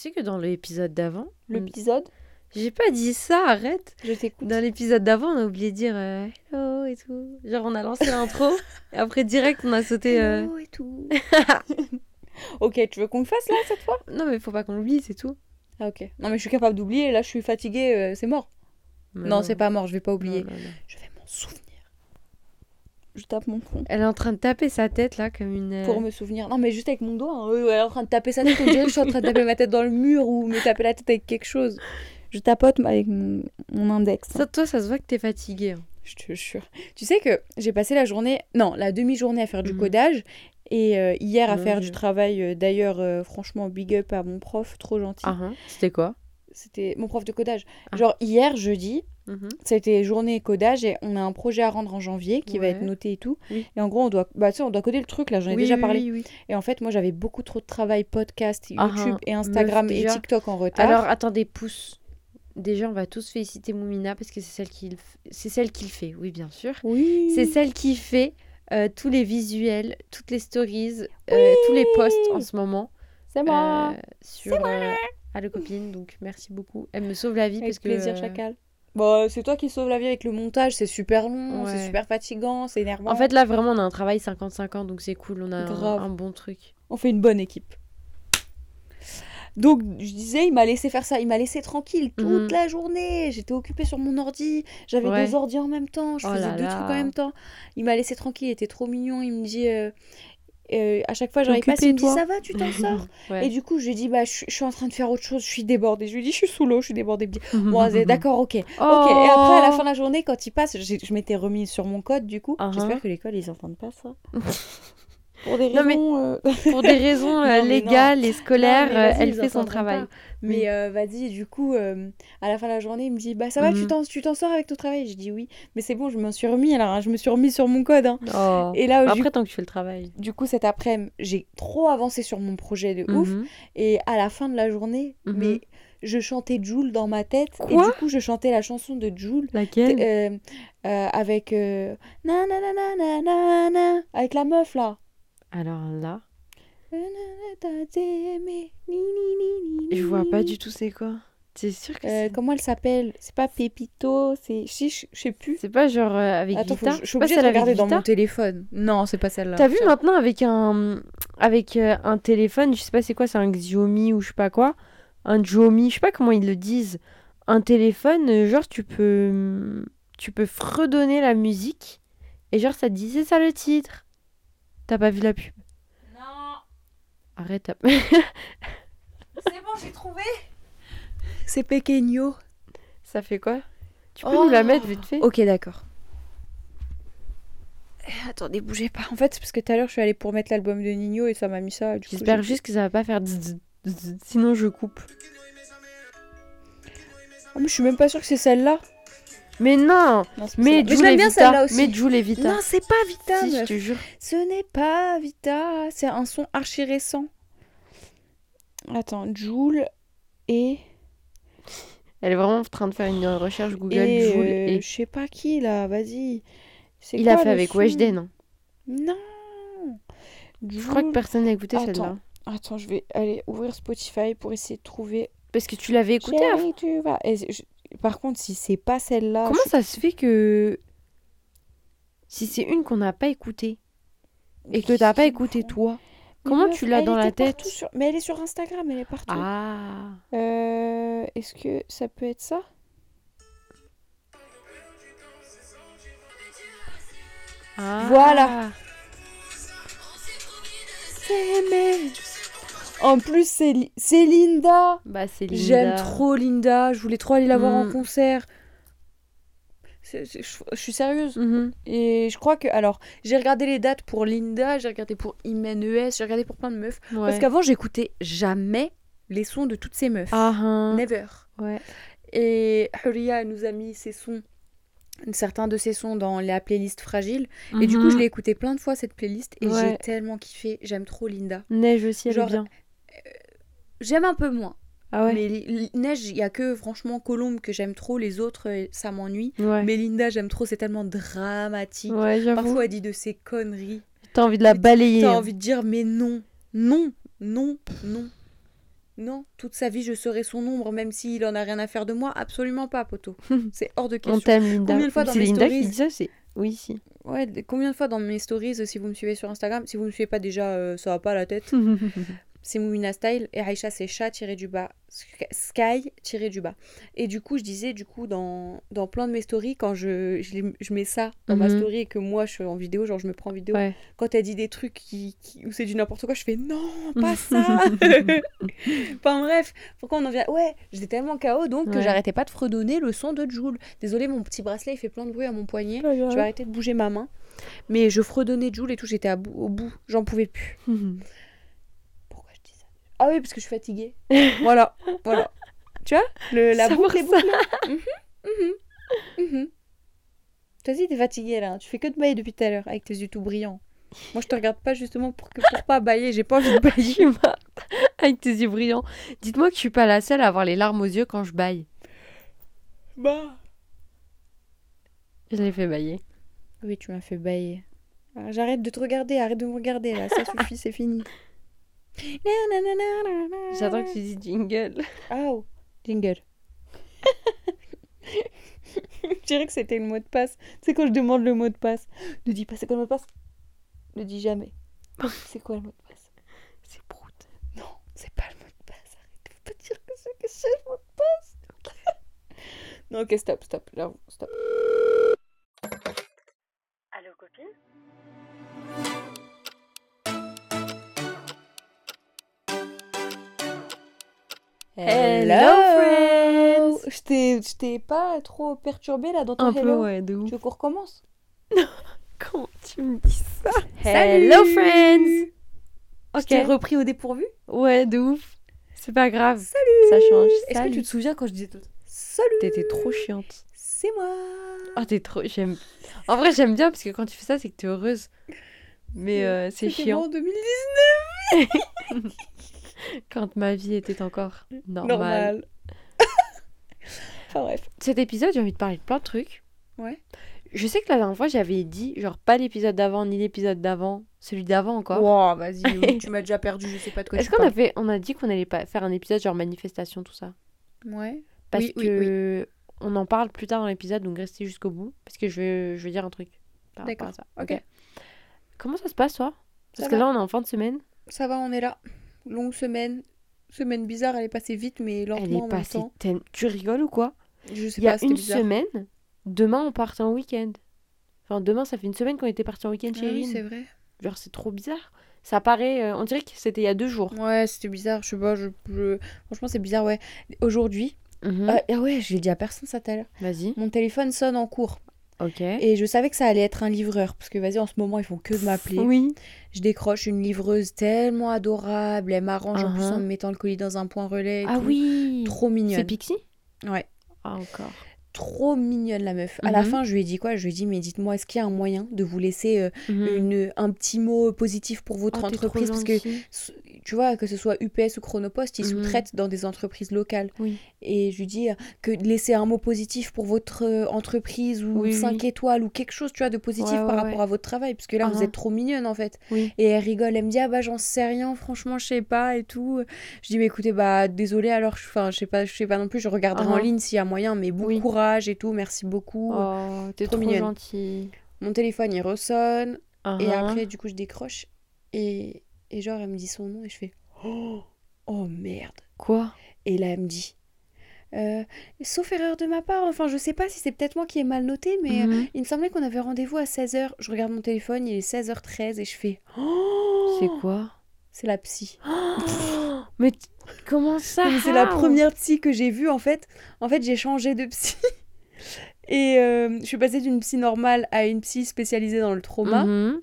sais que dans l'épisode d'avant, L'épisode j'ai pas dit ça, arrête. Je t'écoute. Dans l'épisode d'avant, on a oublié de dire euh, hello et tout. Genre, on a lancé l'intro et après, direct, on a sauté. euh, Hello et tout. ok, tu veux qu'on le fasse là cette fois? Non, mais faut pas qu'on l'oublie, c'est tout. Ah ok. Non mais je suis capable d'oublier, là je suis fatiguée, euh, c'est mort. Mais non, c'est pas mort, je vais pas oublier. non, non. Je vais m'en souvenir. Je tape mon front. Elle est en train de taper sa tête là comme une. euh, Pour me souvenir. Non mais juste avec mon doigt. hein. Elle est en train de taper sa tête. On dirait que je suis en train de taper ma tête dans le mur ou me taper la tête avec quelque chose. Je tapote avec mon, mon index. hein. Ça, toi, ça se voit que t'es fatiguée. hein. Je te jure. Tu sais que j'ai passé la journée, non, la demi-journée à faire du Mhm. codage et euh, hier à faire du travail. euh, D'ailleurs, euh, franchement, big up à mon prof, trop gentil. Ah. C'était quoi? C'était mon prof de codage. Ah. Genre hier, jeudi, Mhm. c'était journée codage et on a un projet à rendre en janvier qui va être noté et tout. Oui. Et en gros, on doit, bah, on doit coder le truc là, j'en ai Oui, déjà parlé. oui. Et en fait, moi j'avais beaucoup trop de travail, podcast, Ah, YouTube et Instagram Meuf, et. TikTok en retard. Alors, attendez, pouce. Déjà, on va tous féliciter Moumina parce que c'est celle qui c'est celle qui le fait, oui, bien sûr. oui. C'est celle qui fait euh, tous les visuels, toutes les stories, euh, tous les posts en ce moment C'est moi. euh, sur euh, Allo Copine. Donc, merci beaucoup. Elle me sauve la vie Avec parce que. plaisir, chacal. Bon, c'est toi qui sauve la vie avec le montage, c'est super long, Ouais. c'est super fatigant, c'est énervant. En fait, là, vraiment, on a un travail 50-50, donc c'est cool. On a un, un bon truc. on fait une bonne équipe. Donc, je disais, il m'a laissé faire ça, il m'a laissé tranquille toute Mhm. la journée. J'étais occupée sur mon ordi, j'avais Ouais. deux ordi en même temps, je Oh faisais là deux là. trucs en même temps. Il m'a laissé tranquille, il était trop mignon. Il me dit, euh, euh, à chaque fois, j'arrive pas, il me dit, ça va, tu t'en sors Ouais. Et du coup, je lui dis, bah, je, je suis en train de faire autre chose, je suis débordée. Je lui dis, je suis sous l'eau, je suis débordée. Bon, d'accord, ok. Ok, et après, à la fin de la journée, quand il passe, je m'étais remise sur mon code, du coup. Uh-huh. J'espère que l'école, ils entendent pas ça. Pour des Non, mais- raisons... euh, Pour des raisons euh, légales et scolaires, Non, euh, elle fait son travail. pas. Mais euh, vas-y, du coup, euh, à la fin de la journée, il me dit Bah ça va, tu Mhm. t'en tu t'en sors avec ton travail? Je dis oui, mais c'est bon, je m'en suis remis alors, hein, je me suis remis sur mon code. hein. Oh. Et là, du, Après, tant que tu fais le travail. du coup, cet après-midi, j'ai trop avancé sur mon projet de ouf. Mhm. Et à la fin de la journée, Mhm. mais je chantais Joule dans ma tête. et du coup, je chantais la chanson de Joule. Laquelle? euh, euh, avec euh, avec la meuf là. Alors là, je vois pas du tout c'est quoi. C'est sûr que Euh, comment elle s'appelle? C'est pas Pépito, c'est. Je je sais plus. c'est pas genre euh, avec Attends, Vita. je, suis obligée de regarder dans mon téléphone. Non, c'est pas celle-là. T'as vu maintenant avec un avec euh, un téléphone, je sais pas c'est quoi, c'est un Xiaomi ou je sais pas quoi, un Xiaomi, je sais pas comment ils le disent, un téléphone, genre tu peux tu peux fredonner la musique et genre ça te dit c'est ça le titre. T'as pas vu la pub? Arrête. t'as- c'est bon, j'ai trouvé. C'est Pequeño. ça fait quoi? Tu peux nous la mettre vite fait? Ok, d'accord. Eh, Attendez, bougez pas. En fait, c'est parce que tout à l'heure, je suis allée pour mettre l'album de Nino et ça m'a mis ça. J'espère juste que ça va pas faire sinon je coupe. Ah, mais je suis même pas sûre que c'est celle-là. Mais non Non, Mais je l'aime et bien Vita. celle-là aussi. Mais Joule et Vita. Non, c'est pas Vita. si, je te jure. Ce n'est pas Vita. C'est un son archi récent. Attends, Joule et. Elle est vraiment en train de faire une recherche Google et, Joule euh, et Je sais pas qui là, vas-y. Il a quoi fait le avec Weshden. hein. Non. Je crois que personne n'a écouté celle-là. Attends, je vais aller ouvrir Spotify pour essayer de trouver. Parce que tu l'avais écoutée à Chérie, tu vas. et je- Par contre, si c'est pas celle-là. Comment je- ça se fait que. Si c'est une qu'on n'a pas écoutée et que t'as pas écouté toi, Mais comment meuf, tu l'as dans la tête sur- Mais elle est sur Instagram, elle est partout. Ah Euh, Est-ce que ça peut être ça? Ah. Voilà. S'aimer. En plus, c'est Li- c'est Linda. Bah, c'est Linda. J'aime trop Linda. Je voulais trop aller la voir en Mm. concert. C'est- c'est- je, je suis sérieuse. Mhm. Et je crois que. Alors, j'ai regardé les dates pour Linda, j'ai regardé pour Imen ES, j'ai regardé pour plein de meufs. Ouais. Parce qu'avant, j'écoutais jamais les sons de toutes ces meufs. Ah, hein. Never. Ouais. Et Huria nous a mis ses sons, certains de ses sons dans la playlist Fragile. Et du coup, Mhm. je l'ai écouté plein de fois cette playlist et Ouais. j'ai tellement kiffé. J'aime trop Linda. Neige aussi, elle Genre, est bien. J'aime un peu moins. Ah ouais Mais Neige, il y a que franchement Colombe que j'aime trop. Les autres, euh, ça m'ennuie. Ouais. Mais Linda, j'aime trop. C'est tellement dramatique. Ouais. Parfois, elle dit de ses conneries. T'as envie de la balayer. T'as envie de dire, mais non, non, non, non. Non, toute sa vie, je serai son ombre, même s'il en a rien à faire de moi. Absolument pas, poteau. C'est hors de question. On t'aime, Linda. Combien de fois dans c'est mes Linda stories qui dit ça, c'est. Oui, si. Ouais, combien de fois dans mes stories, euh, si vous me suivez sur Instagram, si vous me suivez pas déjà, euh, ça va pas la tête. c'est Moumina Style et Aïcha c'est chat tiré du bas Sk- Sky tiré du bas. Et du coup je disais du coup dans, dans plein de mes stories quand je, je, je mets ça dans ma Mhm. story et que moi je suis en vidéo genre je me prends en vidéo Ouais. quand elle dit des trucs qui, qui- où c'est du n'importe quoi je fais non pas ça. Enfin bref pourquoi on en vient? Ouais j'étais tellement KO donc que j'arrêtais pas de fredonner le son de Joule. Désolé mon petit bracelet il fait plein de bruit à mon poignet. Je vais arrêter de bouger ma main. Mais je fredonnais Joule et tout j'étais au bout j'en pouvais plus. Ça Ah oui, parce que je suis fatiguée. voilà, voilà. Tu vois le, La boucle est bouclée. Mhm, mhm, mhm. Toi aussi, t'es fatiguée là. Tu fais que de bailler depuis tout à l'heure avec tes yeux tout brillants. Moi, je te regarde pas justement pour, que, pour pas bailler. J'ai pas envie de bailler. Avec tes yeux brillants. Dites-moi que je suis pas la seule à avoir les larmes aux yeux quand je baille. Bah. Je l'ai fait bailler. Oui, tu m'as fait bailler. J'arrête de te regarder, arrête de me regarder là. Ça suffit, c'est fini. J'attends que tu dises jingle. Oh, jingle. je dirais que c'était le mot de passe. Sais, quand je demande le mot de passe, ne dis pas c'est quoi le mot de passe. Ne dis jamais. C'est quoi le mot de passe? C'est prout. Non, c'est pas le mot de passe. Arrête de pas dire que c'est que c'est le mot de passe. non, ok, stop, stop. Là, stop. Hello, friends. Je t'ai- pas trop perturbé là dans ton Un peu, hello ouais, de ouf. Tu veux qu'on recommence? Comment tu me dis ça? Salut. Hello, friends Je t'ai repris au dépourvu? Ouais, de ouf. C'est pas grave. Salut Ça change. Est-ce que tu te souviens quand je disais tout Salut T'étais trop chiante. C'est moi Oh, t'es trop. J'aime. En vrai, j'aime bien parce que quand tu fais ça, c'est que t'es heureuse. Mais euh, c'est chiant en 2019 quand ma vie était encore normale. Normal. enfin bref. Cet épisode, j'ai envie de parler de plein de trucs. Ouais. Je sais que la dernière fois, j'avais dit, genre, pas l'épisode d'avant ni l'épisode d'avant, celui d'avant encore. Wow, vas-y, oui, tu m'as déjà perdu, je sais pas de quoi Est-ce qu'on a parles. fait, on a dit qu'on allait pas faire un épisode genre manifestation tout ça? Ouais. Parce Oui, oui, que on en parle plus tard dans l'épisode, donc restez jusqu'au bout parce que je veux, je veux dire un truc. D'accord, ok. Comment ça se passe toi? Parce Ça que va. là, on est en fin de semaine. Ça va, on est là. Longue semaine. Semaine bizarre, elle est passée vite, mais lentement Elle est en même passée temps. Tu rigoles ou quoi Je sais Il y a pas, une bizarre. semaine. Demain, on part en week-end. Enfin, demain, ça fait une semaine qu'on était parti en week-end Ah chez oui, c'est vrai. Genre, c'est trop bizarre. Ça paraît. euh, on dirait que c'était il y a deux jours. Ouais, c'était bizarre, je sais pas, je, je- franchement c'est bizarre, ouais. Aujourd'hui, Mhm. ah, ah ouais, je l'ai dit à personne ça tout à l'heure. Vas-y. Mon téléphone sonne en cours Et je savais que ça allait être un livreur parce que vas-y en ce moment ils font que de m'appeler. Oui. Je décroche une livreuse tellement adorable, elle m'arrange en plus Uh-huh. en me mettant le colis dans un point relais. et Ah tout. oui. Trop C'est mignonne. Pixie? Ouais. Ah, encore. Trop mignonne la meuf. À la Mhm. fin, je lui ai dit quoi? Je lui ai dit mais dites-moi est-ce qu'il y a un moyen de vous laisser euh, Mhm. une, un petit mot positif pour votre Oh, entreprise? Parce que tu vois que ce soit UPS ou Chronopost, ils Mhm. sous-traitent dans des entreprises locales. Oui. Et je lui dis euh, que laisser un mot positif pour votre euh, entreprise ou Oui, 5 oui. étoiles ou quelque chose, tu vois, de positif Ouais, par ouais, rapport ouais. à votre travail, parce que là, vous Uh-huh. êtes trop mignonne en fait. Et elle rigole, elle me dit, ah bah j'en sais rien, franchement, je sais pas et tout. Je dis, mais écoutez, bah désolé alors, je- enfin, je sais pas, je sais pas non plus, je regarderai en Uh-huh. ligne s'il y a moyen, mais bon courage et tout, merci beaucoup. Oh, t'es Trop trop, mignonne. gentille. Mon téléphone il ressonne, et Uh-huh. après, du coup, je décroche, et, et genre, elle me dit son nom, et je fais, oh, oh merde. Quoi? Et là, elle me dit, euh, sauf erreur de ma part, enfin, je sais pas si c'est peut-être moi qui ai mal noté, mais euh, Mhm. il me semblait qu'on avait rendez-vous à 16h. Je regarde mon téléphone, il est 16h13 et je fais, oh, C'est quoi? c'est la psy. Mais comment ça c'est la première psy que j'ai vue en fait. En fait, j'ai changé de psy. Et euh, je suis passée d'une psy normale à une psy spécialisée dans le trauma Mhm.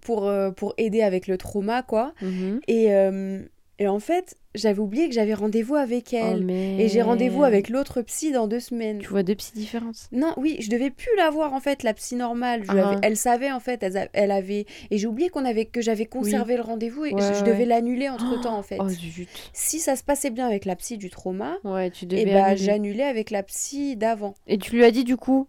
Pour, euh, pour aider avec le trauma, quoi. Mhm. Et, euh, et en fait, j'avais oublié que j'avais rendez-vous avec Oh, elle. mais... Et j'ai rendez-vous avec l'autre psy dans deux semaines. Tu vois deux psys différentes. Non, oui, je devais plus la voir en fait, la psy normale. Je Ah. avais- Elle savait en fait, elle, avait. Et j'ai oublié qu'on avait que j'avais conservé le rendez-vous et Ouais, je, devais ouais. l'annuler entre temps en fait. Oh zut. Si ça se passait bien avec la psy du trauma, Ouais, tu et devais bah annuler. j'annulais avec la psy d'avant. Et tu lui as dit du coup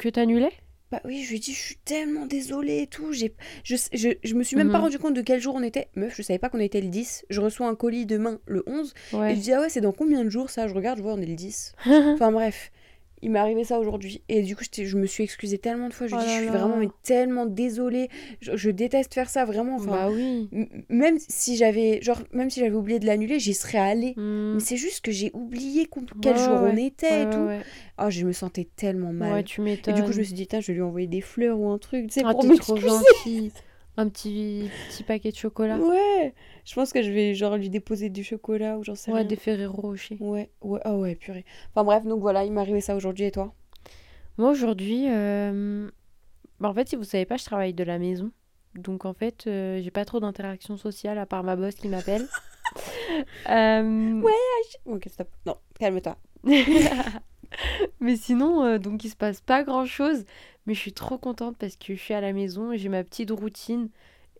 que t'annulais? Bah oui, je lui ai dit, je suis tellement désolée et tout. J'ai, je, je, je me suis même pas Mhm. rendu compte de quel jour on était. Meuf, je savais pas qu'on était le 10. Je reçois un colis demain, le 11. Et je dis, ah ouais, c'est dans combien de jours ça? Je regarde, je vois, on est le 10. Enfin bref, il m'est arrivé ça aujourd'hui. Et du coup, je me suis excusée tellement de fois. Je Oh là je suis là. vraiment mais tellement désolée. Je, je déteste faire ça, vraiment. Enfin, bah oui. même si j'avais genre même si j'avais oublié de l'annuler, j'y serais allée. Hmm. Mais c'est juste que j'ai oublié quel Ouais, jour on ouais. était et tout. Oh, je me sentais tellement mal. Ouais, tu et m'étonnes. du coup, je me suis dit, je vais lui envoyer des fleurs ou un truc, tu sais, Ah, pour trop m'excuser. Un petit, petit paquet de chocolat. Ouais, je pense que je vais genre lui déposer du chocolat ou j'en sais Ouais, rien. des Ferrero Rocher. Ouais, ouais, oh ouais, purée. Enfin bref, donc voilà, il m'est arrivé ça aujourd'hui et toi? Moi, aujourd'hui, euh, bah, en fait, si vous savez pas, je travaille de la maison. Donc, en fait, euh, j'ai pas trop d'interaction sociale à part ma boss qui m'appelle. Euh, Ouais. Ok, stop. Non, calme-toi. Mais sinon, euh, donc, il se passe pas grand-chose. Mais je suis trop contente parce que je suis à la maison et j'ai ma petite routine.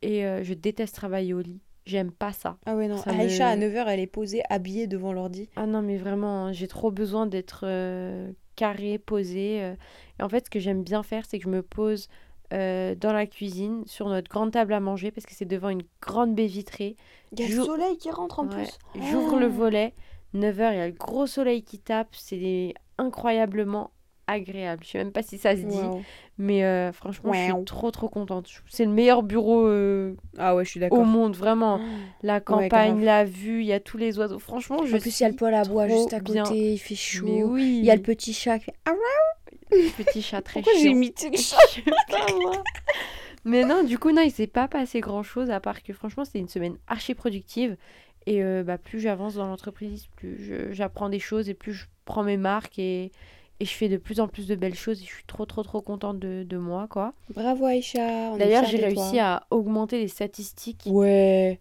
Et euh, je déteste travailler au lit. J'aime pas ça. Ah ouais, non, Ça Aïcha, me- à 9h, elle est posée, habillée devant l'ordi. Ah non, mais vraiment, hein, j'ai trop besoin d'être euh, carrée, posée. euh. Et en fait, ce que j'aime bien faire, c'est que je me pose euh, dans la cuisine, sur notre grande table à manger, parce que c'est devant une grande baie vitrée. Il y a le soleil qui rentre en Ouais. plus. J'ouvre le Oh. volet, 9h, il y a le gros soleil qui tape. C'est incroyablement agréable. Je sais même pas si ça se dit, mais euh, franchement, je suis trop, trop contente. C'est le meilleur bureau euh, Ah ouais, je suis au monde, vraiment. La campagne, la vue, il y a tous les oiseaux. Franchement, je En plus, il y a le poêle à bois juste à bien. côté, il fait chaud. Oui. Il y a le petit chat qui fait Ah ouais petit chat très Pourquoi j'ai imité le chat. Mais non, du coup, non, il s'est pas passé grand chose à part que franchement, c'était une semaine archi productive. Et euh, bah, plus j'avance dans l'entreprise, plus j'apprends des choses et plus je prends mes marques et, et je fais de plus en plus de belles choses. Et je suis trop, trop, trop contente de, de moi, quoi. Bravo Aïcha. D'ailleurs, j'ai toi. réussi à augmenter les statistiques. Ouais.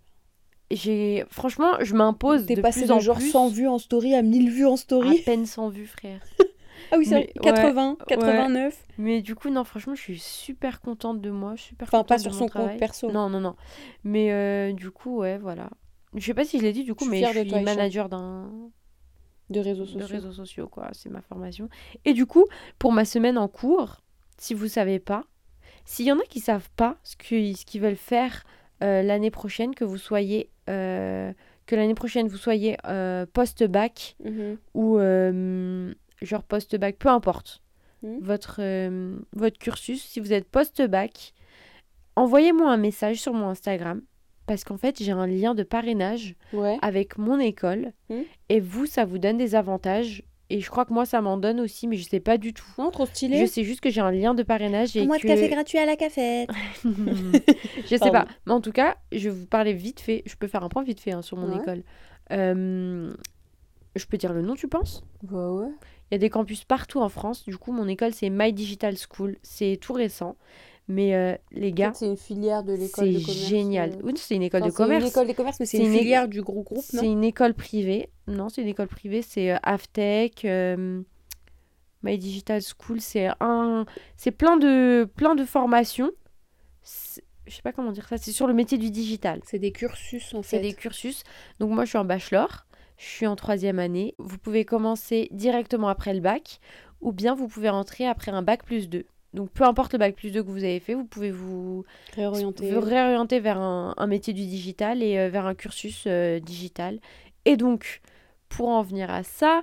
J'ai, franchement, je m'impose T'es de passé plus de en genre plus 100 vues en story à 1000 vues en à story. peine 100 vues, frère. Ah oui, Mais- 80, ouais. 89. Mais du coup, non, franchement, je suis super contente de moi. Super Enfin, pas sur de son mon compte travail. perso. Non, non, non. Mais euh, du coup, ouais, voilà. Je sais pas si je l'ai dit du coup, Je mais je suis toi, manager d'un De réseaux de sociaux. réseaux sociaux, quoi. C'est ma formation. Et du coup, pour ma semaine en cours, si vous savez pas, s'il y en a qui savent pas ce que- ce qu'ils veulent faire euh, l'année prochaine, que vous soyez euh, que l'année prochaine vous soyez euh, post-bac Mhm. ou genre post-bac, peu importe Mhm. votre, votre cursus, si vous êtes post-bac, envoyez-moi un message sur mon Instagram parce qu'en fait j'ai un lien de parrainage Ouais. avec mon école Mhm. et vous ça vous donne des avantages et je crois que moi ça m'en donne aussi mais je sais pas du tout. Non, trop Je stylé. sais juste que j'ai un lien de parrainage et Un mois de que... café gratuit à la cafette. je sais Pardon. pas. Mais en tout cas, je vais vous parler vite fait. Je peux faire un point vite fait hein, sur mon Ouais. école. Euh, je peux dire le nom, tu penses? Bah ouais. Il y a des campus partout en France. Du coup, mon école, c'est My Digital School. C'est tout récent. Mais euh, les gars, C'est une filière de l'école c'est de commerce. génial. euh. Oui, c'est une école de c'est commerce. une école de commerce, mais c'est C'est une é- filière du gros groupe, non? C'est une école privée. Non, c'est une école privée. C'est euh, Aftech. euh, My Digital School, c'est un, c'est plein de, plein de formations. C'est- Je sais pas comment dire ça. C'est sur le métier du digital. C'est des cursus en C'est fait. des cursus. Donc moi, je suis en bachelor. Je suis en troisième année. Vous pouvez commencer directement après le bac ou bien vous pouvez rentrer après un bac plus 2. Donc peu importe le bac plus 2 que vous avez fait, vous pouvez vous, réorienter vers un, un métier du digital et euh, vers un cursus euh, digital. Et donc, pour en venir à ça,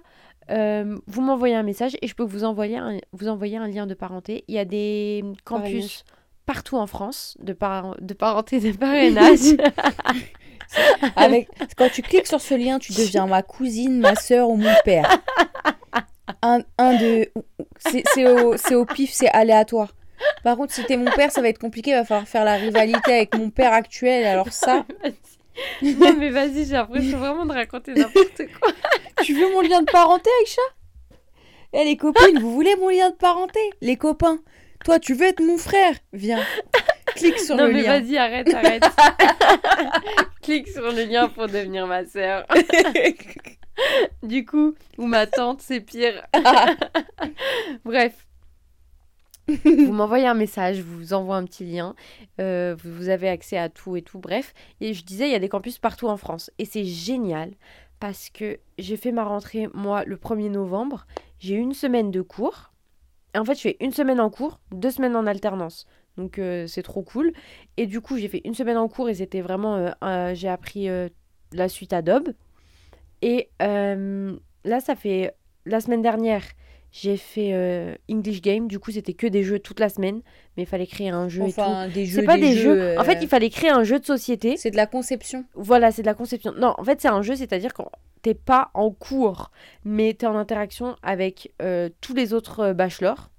euh, vous m'envoyez un message et je peux vous envoyer un, vous envoyer un lien de parenté. Il y a des campus Parrainage. partout en France de, par- de parenté, de parrainage. Avec... Quand tu cliques sur ce lien, tu deviens ma cousine, ma soeur ou mon père. Un, un de. C'est au, pif, c'est aléatoire. Par contre, si t'es mon père, ça va être compliqué. Il va falloir faire la rivalité avec mon père actuel. Alors, ça, non mais vas-y, j'ai l'impression vraiment de raconter n'importe quoi. tu veux mon lien de parenté, Aïcha? Eh, les copines, vous voulez mon lien de parenté? Les copains, toi, tu veux être mon frère? Viens. Clique sur non le mais lien. vas-y, arrête, arrête. Clique sur le lien pour devenir ma sœur. Du coup, ou ma tante, c'est pire. Bref. vous m'envoyez un message, je vous envoie un petit lien, euh, vous, avez accès à tout et tout, bref. Et je disais, il y a des campus partout en France. Et c'est génial parce que j'ai fait ma rentrée, moi, le 1er novembre. J'ai une semaine de cours. En fait, je fais une semaine en cours, deux semaines en alternance. Donc euh, c'est trop cool. Et du coup, j'ai fait une semaine en cours et c'était vraiment. euh, j'ai appris la suite Adobe. Et euh, là, ça fait. La semaine dernière, j'ai fait euh, English Game. Du coup, c'était que des jeux toute la semaine. Mais il fallait créer un jeu et tout. Enfin, des jeux. C'est pas des, jeux. En fait, euh, il fallait créer un jeu de société. C'est de la conception. Voilà, c'est de la conception. Non, en fait, c'est un jeu, c'est-à-dire que t'es pas en cours, mais t'es en interaction avec euh, tous les autres euh, bachelors.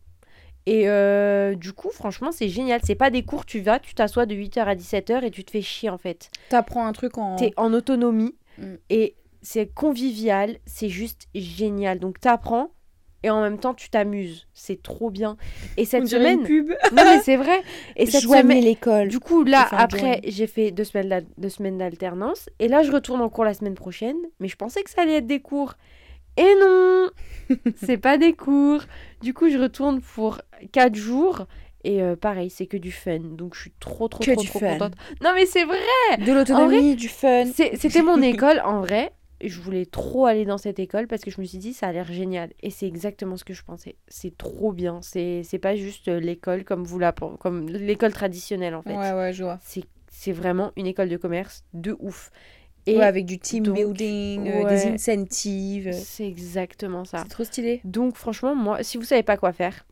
Et euh, du coup, franchement, c'est génial. C'est pas des cours, tu vas, tu t'assois de 8h à 17h et tu te fais chier en fait. T'apprends un truc en. T'es en autonomie Mm. et c'est convivial, c'est juste génial. Donc t'apprends et en même temps tu t'amuses. C'est trop bien. Et cette semaine. pub. Non, mais c'est vrai. Et cette semaine. l'école. Du coup, là, après, j'ai fait deux semaines deux semaines d'alternance. Et là, je retourne en cours la semaine prochaine. Mais je pensais que ça allait être des cours. Et non C'est pas des cours. Du coup, je retourne pour quatre jours. Et euh, pareil, c'est que du fun. Donc, je suis trop, trop, Que trop, du trop fun. contente. Non, mais c'est vrai De l'autonomie, du fun. C'était mon école, en vrai. Je voulais trop aller dans cette école parce que je me suis dit, ça a l'air génial. Et c'est exactement ce que je pensais. C'est trop bien. C'est c'est pas juste euh, l'école comme vous la comme l'école traditionnelle, en fait. Ouais, ouais, je vois. C'est c'est vraiment une école de commerce de ouf. Et avec du team donc, building, euh, ouais. des incentives. c'est exactement ça. C'est trop stylé. Donc franchement, moi, si vous savez pas quoi faire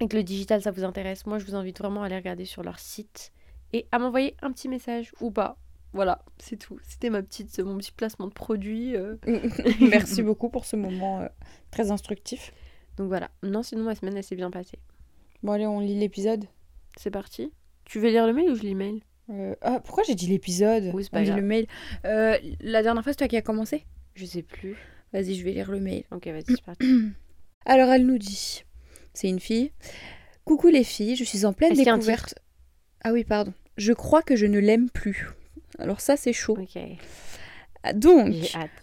et que le digital ça vous intéresse, moi je vous invite vraiment à aller regarder sur leur site et à m'envoyer un petit message ou pas. Voilà, c'est tout. C'était ma petite, mon petit placement de produit. euh. Merci beaucoup pour ce moment euh, très instructif. Donc voilà. Non, sinon ma semaine elle s'est bien passée. Bon, allez, on lit l'épisode. C'est parti. Tu veux lire le mail ou je lis le mail? Euh, ah, pourquoi j'ai dit l'épisode? Oui, c'est pas On lit grave. le mail. La dernière fois, c'est toi qui as commencé? Je sais plus. Vas-y, je vais lire le mail. Ok, vas-y, c'est parti. Alors, elle nous dit c'est une fille. Coucou les filles, je suis en pleine découverte. Ah oui, pardon. Je crois que je ne l'aime plus. Alors, ça, c'est chaud. ok. Ah, Donc,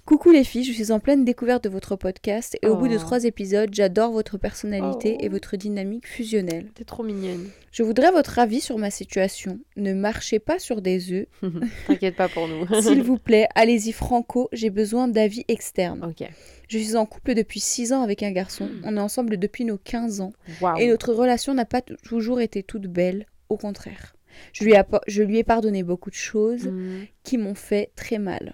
coucou les filles, je suis en pleine découverte de votre podcast et au bout de Oh. trois épisodes, j'adore votre personnalité Oh. et votre dynamique fusionnelle. T'es trop mignonne. Je voudrais votre avis sur ma situation. Ne marchez pas sur des œufs. T'inquiète pas pour nous. S'il vous plaît, allez-y franco, j'ai besoin d'avis externes. ok. Je suis en couple depuis 6 ans avec un garçon. On est ensemble depuis nos 15 ans. Et notre relation n'a pas toujours été toute belle, au contraire. Je lui, ai appo- je lui ai pardonné beaucoup de choses Mhm. qui m'ont fait très mal.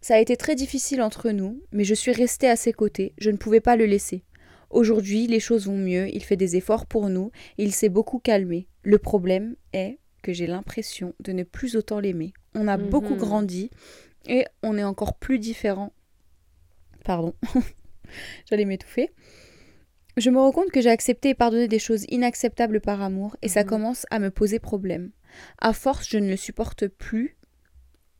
Ça a été très difficile entre nous, mais je suis restée à ses côtés, je ne pouvais pas le laisser. Aujourd'hui, les choses vont mieux, il fait des efforts pour nous, et il s'est beaucoup calmé. Le problème est que j'ai l'impression de ne plus autant l'aimer. On a beaucoup Mhm. grandi, et on est encore plus différents. Pardon, j'allais m'étouffer. Je me rends compte que j'ai accepté et pardonné des choses inacceptables par amour, et ça Mhm. commence à me poser problème. À force, je ne le supporte plus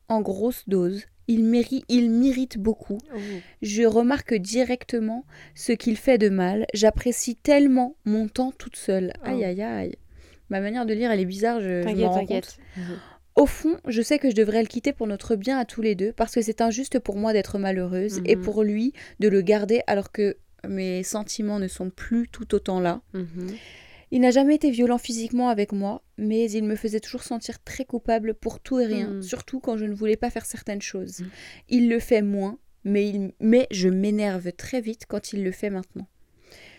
en grosse dose. Il mérite, il m'irrite beaucoup. Oh. Je remarque directement ce qu'il fait de mal. J'apprécie tellement mon temps toute seule. Aïe Oh. aïe aïe. Ma manière de lire, elle est bizarre, je, je m'en rends compte. Au fond, je sais que je devrais le quitter pour notre bien à tous les deux, parce que c'est injuste pour moi d'être malheureuse et Mhm. pour lui de le garder alors que mes sentiments ne sont plus tout autant là. Mhm. Il n'a jamais été violent physiquement avec moi, mais il me faisait toujours sentir très coupable pour tout et rien, Mm. surtout quand je ne voulais pas faire certaines choses. Mm. Il le fait moins, mais, il... mais je m'énerve très vite quand il le fait maintenant.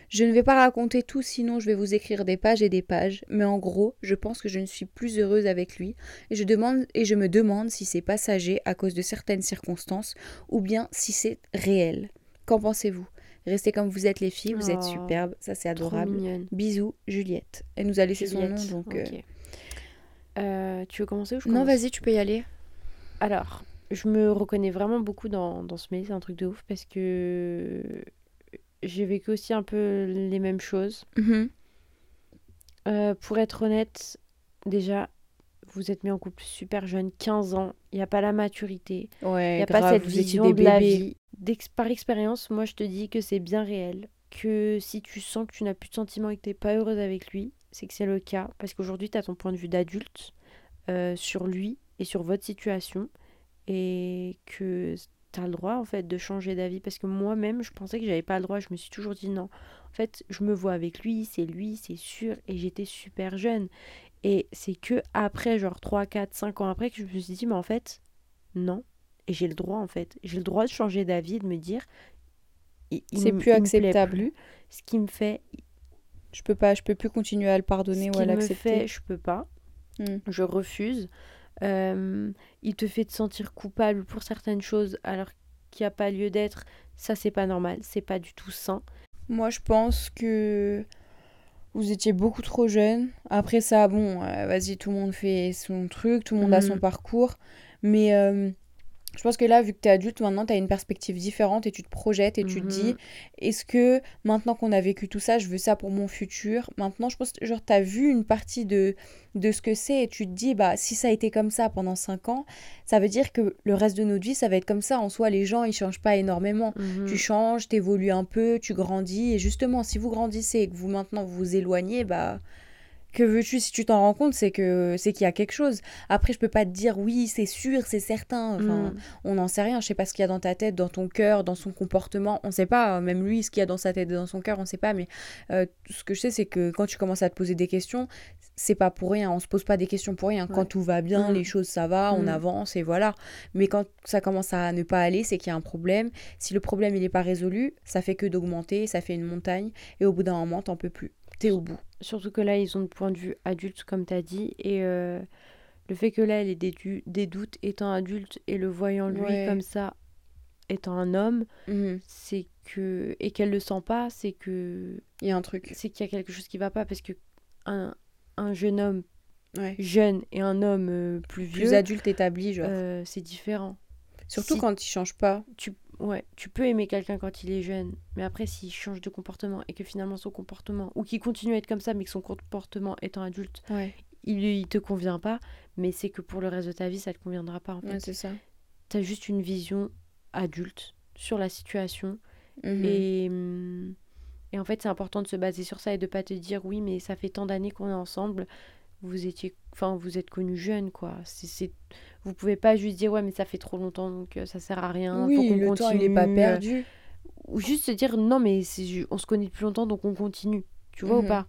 Je ne vais pas raconter tout, sinon je vais vous écrire des pages et des pages, mais en gros, je pense que je ne suis plus heureuse avec lui, et je, demande... et je me demande si c'est passager à cause de certaines circonstances, ou bien si c'est réel. Qu'en pensez-vous? Restez comme vous êtes les filles, vous êtes Oh, superbes, ça c'est adorable. Bisous, Juliette. Elle nous a laissé son nom, donc... euh. Euh, tu veux commencer ou je Non, commence vas-y, tu peux y aller. Alors, je me reconnais vraiment beaucoup dans, dans ce mail, c'est un truc de ouf parce que j'ai vécu aussi un peu les mêmes choses. Mhm. Euh, pour être honnête, déjà, vous êtes mis en couple super jeune, 15 ans, il n'y a pas la maturité, il Ouais, n'y a pas cette vision de la vie. Par expérience, moi je te dis que c'est bien réel, que si tu sens que tu n'as plus de sentiments et que tu n'es pas heureuse avec lui, c'est que c'est le cas, parce qu'aujourd'hui tu as ton point de vue d'adulte euh, sur lui et sur votre situation, et que tu as le droit en fait de changer d'avis, parce que moi-même je pensais que j'avais pas le droit, je me suis toujours dit non, en fait je me vois avec lui, c'est lui, c'est sûr, et j'étais super jeune. Et c'est que après, genre 3, 4, 5 ans après, que je me suis dit, mais en fait, non. Et j'ai le droit, en fait. J'ai le droit de changer d'avis de me dire, C'est plus me acceptable. plus. Ce qui me fait Je peux pas, je peux plus continuer à le pardonner ou à l'accepter. Je peux pas. Hmm. Je refuse. Euh, il te fait te sentir coupable pour certaines choses alors qu'il n'y a pas lieu d'être. Ça, c'est pas normal. C'est pas du tout sain. Moi, je pense que vous étiez beaucoup trop jeune. Après ça, bon, euh, vas-y, tout le monde fait son truc, tout le monde a son hmm. parcours. Mais euh, je pense que là, vu que tu es adulte, maintenant, tu as une perspective différente et tu te projettes et tu te dis, mhm. est-ce que maintenant qu'on a vécu tout ça, je veux ça pour mon futur? Maintenant, je pense que genre, tu as vu une partie de, de ce que c'est et tu te dis, bah, si ça a été comme ça pendant 5 ans, ça veut dire que le reste de notre vie, ça va être comme ça. En soi, les gens, ils changent pas énormément. Tu mhm. changes, tu évolues un peu, tu grandis. Et justement, si vous grandissez et que vous maintenant vous vous éloignez, bah que veux-tu si tu t'en rends compte c'est que c'est qu'il y a quelque chose. Après je peux pas te dire oui c'est sûr c'est certain. Enfin mm. on n'en sait rien. Je sais pas ce qu'il y a dans ta tête dans ton cœur dans son comportement. On sait pas même lui ce qu'il y a dans sa tête et dans son cœur on sait pas. Mais euh, ce que je sais c'est que quand tu commences à te poser des questions c'est pas pour rien. On se pose pas des questions pour rien. Quand tout va bien mm. les choses ça va on mm. avance et voilà. Mais quand ça commence à ne pas aller c'est qu'il y a un problème. Si le problème il est pas résolu ça fait que d'augmenter ça fait une montagne. Et au bout d'un moment t'en peux plus t'es au bout Surtout que là, ils ont le point de vue adulte, comme tu as dit. Et euh, le fait que là, elle ait des, des, doutes étant adulte et le voyant lui comme ça, étant un homme, mhm. c'est que. Et qu'elle le sent pas, c'est que. Il y a un truc. C'est qu'il y a quelque chose qui va pas parce que un, un jeune homme jeune et un homme euh, plus vieux. Plus adulte établi, genre. Euh, c'est différent. Surtout quand il change pas. Tu, ouais, tu peux aimer quelqu'un quand il est jeune, mais après, s'il change de comportement et que finalement son comportement, ou qu'il continue à être comme ça, mais que son comportement étant adulte, il, il te convient pas, mais c'est que pour le reste de ta vie, ça te conviendra pas en fait. c'est ça. Tu as juste une vision adulte sur la situation mhm. et. Hum, et en fait, c'est important de se baser sur ça et de pas te dire oui, mais ça fait tant d'années qu'on est ensemble, vous étiez enfin vous êtes connu jeune quoi. C'est vous pouvez pas juste dire ouais mais ça fait trop longtemps donc euh, ça sert à rien oui, faut qu'on le continue temps, il est pas perdu. Ou juste se dire non mais on se connaît depuis longtemps donc on continue. Tu vois ou mhm. pas?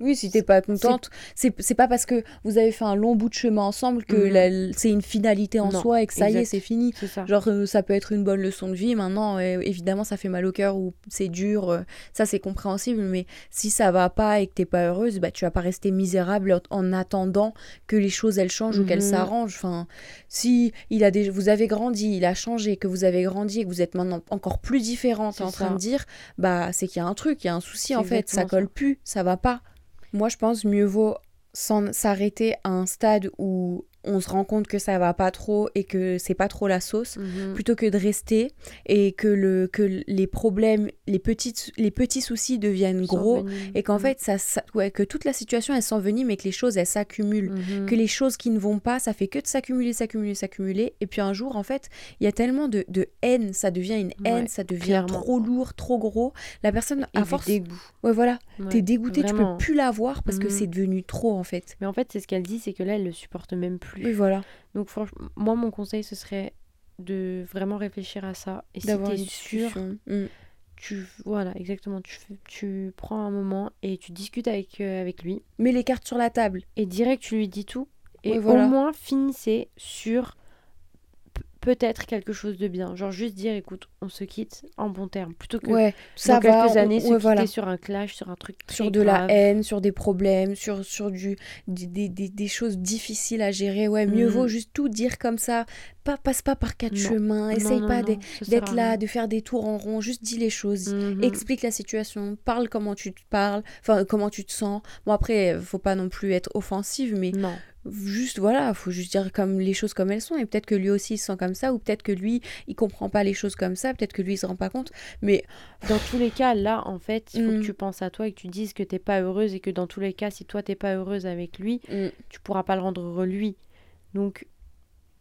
Oui, si t'es pas contente, c'est pas parce que vous avez fait un long bout de chemin ensemble que mhm. c'est une finalité en soi et que ça y est, c'est fini. Ça. Genre, euh, ça peut être une bonne leçon de vie. Maintenant, euh, évidemment, ça fait mal au cœur ou c'est dur. Euh, ça, c'est compréhensible. Mais si ça va pas et que t'es pas heureuse, bah, tu vas pas rester misérable en attendant que les choses elles changent ou qu'elles mhm. s'arrangent. Enfin, si il a des... vous avez grandi, il a changé, que vous avez grandi et que vous êtes maintenant encore plus différente en train de dire, bah, c'est qu'il y a un truc, il y a un souci en fait. Ça colle plus, ça va pas. Moi, je pense mieux vaut s'arrêter à un stade où on se rend compte que ça va pas trop et que c'est pas trop la sauce mhm. plutôt que de rester et que le que les problèmes les petites les petits soucis deviennent gros et qu'en mhm. fait ça, ouais, que toute la situation elle s'envenime mais que les choses elles s'accumulent. Mhm. que les choses qui ne vont pas ça fait que de s'accumuler s'accumuler s'accumuler et puis un jour en fait il y a tellement de, de, haine ça devient une haine ça devient trop lourd trop gros. La personne à force dégoût ouais voilà. T'es dégoûté tu peux plus la voir parce que c'est devenu trop en fait. Mais en fait c'est ce qu'elle dit c'est que là elle le supporte même plus oui, voilà. Donc, franchement, moi, mon conseil, ce serait de vraiment réfléchir à ça. Et si t'es sûr, mm. tu, voilà, exactement, tu, tu prends un moment et tu discutes avec, euh, avec lui. Mets les cartes sur la table. Et direct, tu lui dis tout. Et au moins, finissez sur peut-être quelque chose de bien. Genre juste dire, écoute, on se quitte en bon terme. Plutôt que ouais, ça dans quelques années se quitter sur un clash, sur un truc Sur de la haine, sur des problèmes, sur, sur du, des, des, des choses difficiles à gérer. Ouais, mieux mhm. vaut juste tout dire comme ça. Pas, passe pas par quatre chemins. Essaye pas d'être là, de faire des tours en rond. Juste dis les choses. Mhm. Explique la situation. Parle comment tu te parles. Enfin, comment tu te sens. Bon, après, faut pas non plus être offensive, mais... Non juste voilà faut juste dire comme les choses comme elles sont et peut-être que lui aussi il se sent comme ça ou peut-être que lui il comprend pas les choses comme ça peut-être que lui il se rend pas compte mais dans tous les cas là en fait il faut que mm. tu penses à toi et que tu dises que t'es pas heureuse et que dans tous les cas si toi t'es pas heureuse avec lui mm. tu pourras pas le rendre lui donc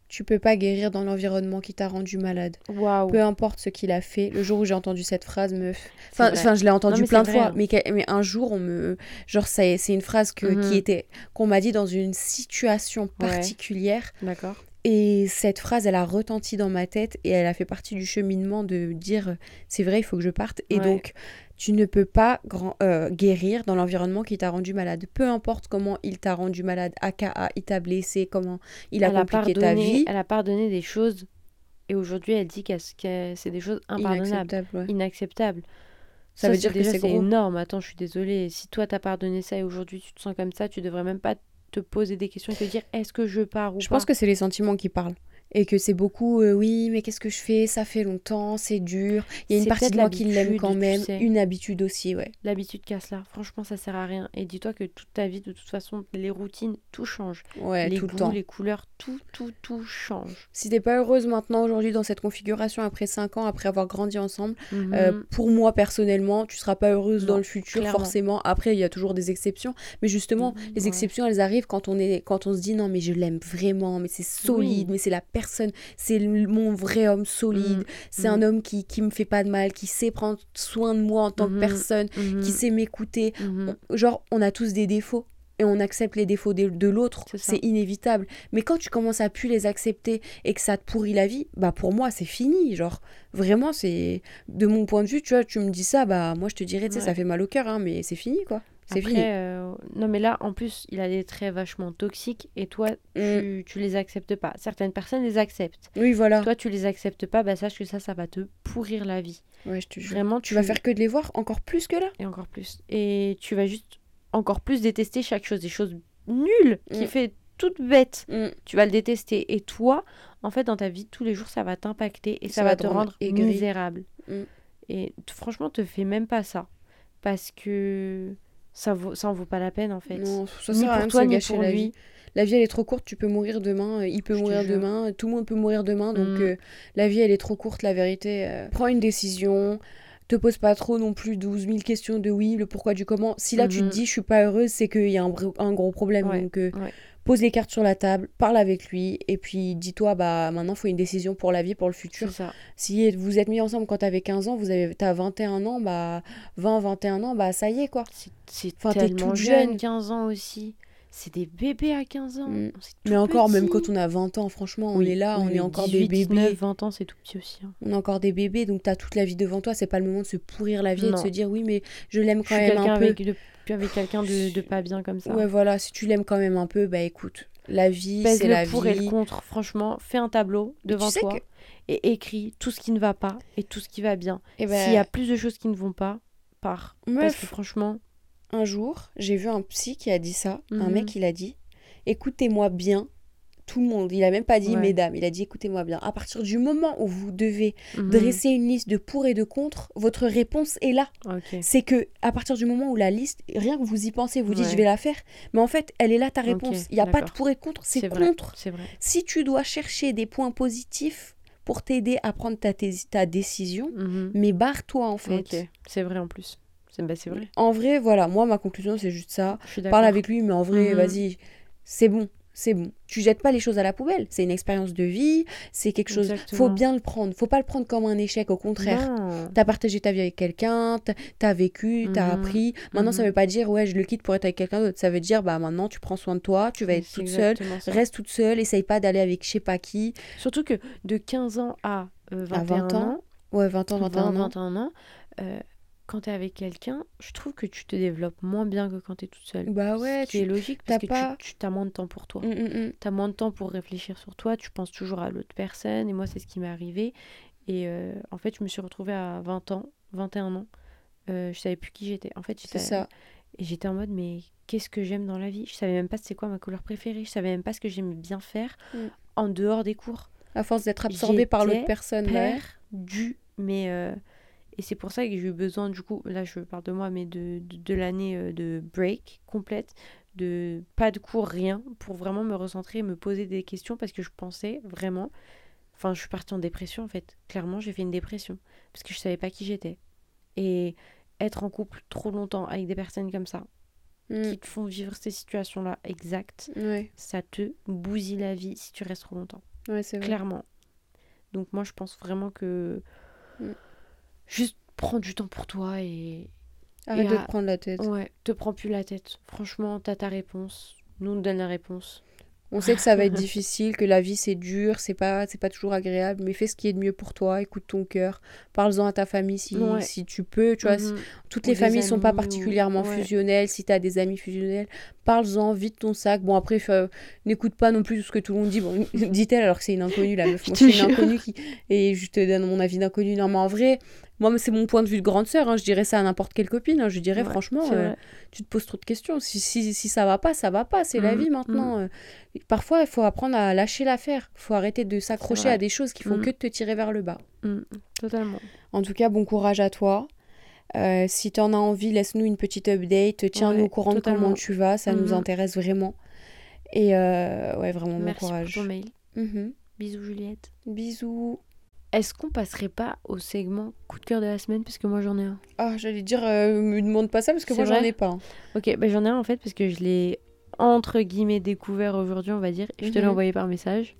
tu peux pas guérir dans l'environnement qui t'a rendu malade. Peu importe ce qu'il a fait. Le jour où j'ai entendu cette phrase, meuf. Enfin, enfin je l'ai entendu plein de fois. Hein. Mais, mais, un jour, on me. Genre, c'est une phrase que, qui mhm. était. qu'on m'a dit dans une situation particulière. D'accord. Et cette phrase, elle a retenti dans ma tête et elle a fait partie du cheminement de dire c'est vrai, il faut que je parte. Et donc, tu ne peux pas euh, guérir dans l'environnement qui t'a rendu malade. Peu importe comment il t'a rendu malade, aka il t'a blessé, comment il a compliqué ta vie. Elle a pardonné des choses et aujourd'hui elle dit que c'est des choses impardonnables, inacceptables. Ça, veut dire que c'est énorme. Attends, je suis désolée. Si toi t'as pardonné ça et aujourd'hui tu te sens comme ça, tu devrais même pas te poser des questions et te dire est-ce que je pars ou Je pas. pense que c'est les sentiments qui parlent. Et que c'est beaucoup, euh, oui, mais qu'est-ce que je fais? Ça fait longtemps, c'est dur. Il y a une partie de moi qui l'aime quand tu même. sais. Une habitude aussi, ouais. L'habitude casse là. Franchement, ça sert à rien. Et dis-toi que toute ta vie, de toute façon, les routines, tout change. Ouais, les tout le goûts, temps. les couleurs, tout, tout, tout change. Si t'es pas heureuse maintenant, aujourd'hui, dans cette configuration, après 5 ans, après avoir grandi ensemble, euh, Mhm. pour moi, personnellement, tu seras pas heureuse Non, dans le futur, clairement. forcément. Après, il y a toujours des exceptions. Mais justement, Mhm, les ouais. exceptions, elles arrivent quand on, est, quand on se dit non, mais je l'aime vraiment, mais c'est solide, Oui. mais c'est la personne, c'est mon vrai homme solide, Mhm. c'est un homme qui, qui me fait pas de mal, qui sait prendre soin de moi en tant que Mhm. personne, Mhm. qui sait m'écouter. Mhm. Genre, on a tous des défauts. Et on accepte les défauts de, de l'autre, C'est inévitable. Mais quand tu commences à plus les accepter et que ça te pourrit la vie, bah pour moi c'est fini. Genre vraiment c'est de mon point de vue, tu vois, tu me dis ça, bah moi je te dirais, tu sais, Ouais. ça fait mal au cœur, hein, mais c'est fini quoi. C'est fini. euh, non, mais là, en plus, il a des traits vachement toxiques et toi, Mm. tu, les acceptes pas. Certaines personnes les acceptent. Oui voilà. Toi, tu les acceptes pas, bah sache que ça, ça va te pourrir la vie. Ouais, je te jure. Vraiment, Tu vas faire que de les voir encore plus que là? Et encore plus. Et tu vas juste encore plus détester chaque chose. Des choses nulles, qui Mm. fait toute bête. Mm. Tu vas le détester. Et toi, en fait, dans ta vie tous les jours, ça va t'impacter et ça, Ça va va te rendre aigri. misérable. Et franchement, te fais même pas ça. Parce que ça, vaut, ça en vaut pas la peine, en fait. Non, ça ni sert pour toi, ni gâcher pour la lui. vie. La vie elle est trop courte, tu peux mourir demain, euh, il peut Je mourir demain, tout le monde peut mourir demain, donc Mm. euh, la vie elle est trop courte, la vérité. euh, Prends une décision, te pose pas trop non plus 12 000 questions de oui, le pourquoi du comment. Si là tu te Mhm. dis je suis pas heureuse, c'est qu'il y a un, gros- un gros problème, Ouais, donc euh, ouais. Pose les cartes sur la table, parle avec lui, et puis dis-toi bah maintenant faut une décision pour la vie, pour le futur. ça. Si vous êtes mis ensemble quand t'avais 15 ans, vous avez t'as 21 ans, bah 20, 21 ans, bah ça y est quoi. C'est Enfin, tellement toute jeune, jeune. 15 ans aussi. C'est des bébés à 15 ans. Mm. C'est Mais encore, même petit. quand on a 20 ans, franchement, on Oui, est là, oui, on est oui, encore 18, des bébés. 19, 20 ans, c'est tout petit aussi. hein. On est encore des bébés, donc t'as toute la vie devant toi. C'est pas le moment de se pourrir la vie et de Non. se dire oui, mais je l'aime Je quand suis même un peu. avec, avec quelqu'un de, de pas bien comme ça. Ouais, voilà, si tu l'aimes quand même un peu, bah écoute, la vie, c'est la le pour et le contre. Franchement, fais un tableau tu devant sais toi que- et écris tout ce qui ne va pas et tout ce qui va bien. Et ben, S'il y a plus de choses qui ne vont pas, pars. Parce meuf, que franchement, un jour, j'ai vu un psy qui a dit ça. Un Mhm. mec, il a dit écoutez-moi bien. Tout le monde, il a même pas dit Ouais. mesdames, il a dit écoutez-moi bien. À partir du moment où vous devez mhm, dresser une liste de pour et de contre, votre réponse est là. c'est que à partir du moment où la liste, rien que vous y pensez, vous dites Ouais. je vais la faire, mais en fait, elle est là ta réponse. Il n'y a pas de pour et contre, c'est contre. Vrai. Si tu dois chercher des points positifs pour t'aider à prendre ta, décision, Mhm. mais barre-toi en fait. C'est vrai en plus. C'est bah, c'est vrai. En vrai, voilà, moi ma conclusion c'est juste ça. Parle avec lui, mais en vrai, Mhm. vas-y, c'est bon. C'est bon. Tu jettes pas les choses à la poubelle. C'est une expérience de vie. C'est quelque chose. Faut Exactement. bien le prendre. Faut pas le prendre comme un échec. Au contraire. Non. T'as partagé ta vie avec quelqu'un, t'as- t'as vécu, t'as Mhm. appris. Maintenant, ça Mhm. veut pas dire ouais, je le quitte pour être avec quelqu'un d'autre. Ça veut dire bah maintenant tu prends soin de toi, tu vas être toute seule, ça. reste toute seule, essaye pas d'aller avec je sais pas qui. Surtout que de 15 ans à euh, À 21 20 ans, ans, Ouais, 20 ans, 21 20, ans. 21 ans, euh, quand t'es avec quelqu'un, je trouve que tu te développes moins bien que quand t'es toute seule. Bah ouais, Ce qui est tu. logique parce t'as que pas- tu, tu as moins de temps pour toi. Mm, mm, mm. Tu as moins de temps pour réfléchir sur toi, tu penses toujours à l'autre personne. Et moi, c'est ce qui m'est arrivé. Et euh, en fait, je me suis retrouvée à 20 ans, 21 ans. Euh, je savais plus qui j'étais. En fait, C'est j'étais ça. Et j'étais en mode, mais qu'est-ce que j'aime dans la vie? Je savais même pas c'est quoi ma couleur préférée. Je savais même pas ce que j'aimais bien faire Mm. en dehors des cours. À force d'être absorbé par l'autre personne. ouais. Perdu. Mais. euh, Et c'est pour ça que j'ai eu besoin, du coup, là je parle de moi, mais de, de, de l'année euh, de break complète, de pas de cours, rien, pour vraiment me recentrer et me poser des questions parce que je pensais vraiment. Enfin, je suis partie en dépression en fait. Clairement, j'ai fait une dépression parce que je savais pas qui j'étais. Et être en couple trop longtemps avec des personnes comme ça, Mm. qui te font vivre ces situations-là exactes, Ouais, ça te bousille la vie si tu restes trop longtemps. ouais, c'est vrai. Clairement. Donc moi, je pense vraiment que Mm. Juste prends du temps pour toi et Arrête Et de à- te prendre la tête. ouais, te prends plus la tête. Franchement, t'as ta réponse. Nous, on te donne la réponse. On sait que ça va être difficile, que la vie c'est dur, c'est pas, c'est pas toujours agréable, mais fais ce qui est de mieux pour toi, écoute ton cœur, parle-en à ta famille si, Ouais. si tu peux, tu vois. Mhm. Toutes Ou les familles sont pas ou- particulièrement ouais. fusionnelles. Si tu as des amis fusionnels, parle-en, vide ton sac. Bon, après, euh, n'écoute pas non plus tout ce que tout le monde dit. Bon, dit-elle alors que c'est une inconnue, la meuf. Moi, Je suis une inconnue qui... et je te donne mon avis d'inconnu. Non, mais en vrai, moi, c'est mon point de vue de grande sœur. hein. Je dirais ça à n'importe quelle copine. hein. Je dirais, Ouais, franchement, euh, tu te poses trop de questions. Si, si, si ça va pas, ça va pas. C'est la Mhm, vie maintenant. Euh, Parfois, il faut apprendre à lâcher l'affaire. Il faut arrêter de s'accrocher à des choses qui font Mhm. que de te tirer vers le bas. Mm, totalement. En tout cas, bon courage à toi. Euh, si tu en as envie, laisse-nous une petite update. Tiens-nous Ouais, au courant de comment totalement. tu vas. Ça nous Mhm. intéresse vraiment. Et euh, ouais, vraiment, Merci bon pour courage. ton mail. Mhm. Bisous Juliette. Bisous. Est-ce qu'on passerait pas au segment coup de cœur de la semaine? Parce que moi j'en ai un. Ah, j'allais dire, euh, me demande pas ça parce que moi, j'en ai pas. Ok, bah j'en ai un en fait parce que je l'ai entre guillemets découvert aujourd'hui on va dire et je te l'ai Mhm. envoyé par message.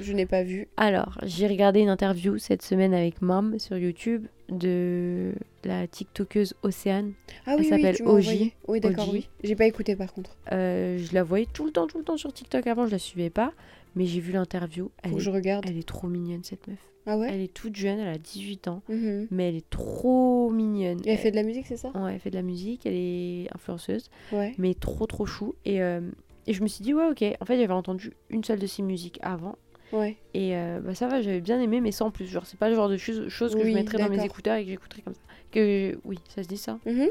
Je n'ai pas vu. Alors, j'ai regardé une interview cette semaine avec Mom sur YouTube de la TikTokeuse Océane. Ah Elle oui, oui, s'appelle tu m'as OJ. envoyé. Oui, d'accord, oui. J'ai pas écouté par contre. Euh, je la voyais tout le temps, tout le temps sur TikTok avant, je la suivais pas, mais j'ai vu l'interview. Elle, est- je regarde. elle est trop mignonne cette meuf. Ah ouais? Elle est toute jeune, elle a 18 ans, Mhm. mais elle est trop mignonne. Et elle fait de la musique, c'est ça? Ouais, elle fait de la musique, elle est influenceuse, Ouais. mais trop trop chou. Et, euh, et je me suis dit, ouais, ok. En fait, j'avais entendu une seule de ses musiques avant. Ouais. Et euh, bah, ça va, j'avais bien aimé, mais sans plus. Genre, c'est pas le genre de choses que Oui, je mettrais dans mes écouteurs et que j'écouterais comme ça. Que, oui, ça se dit ça. Mhm.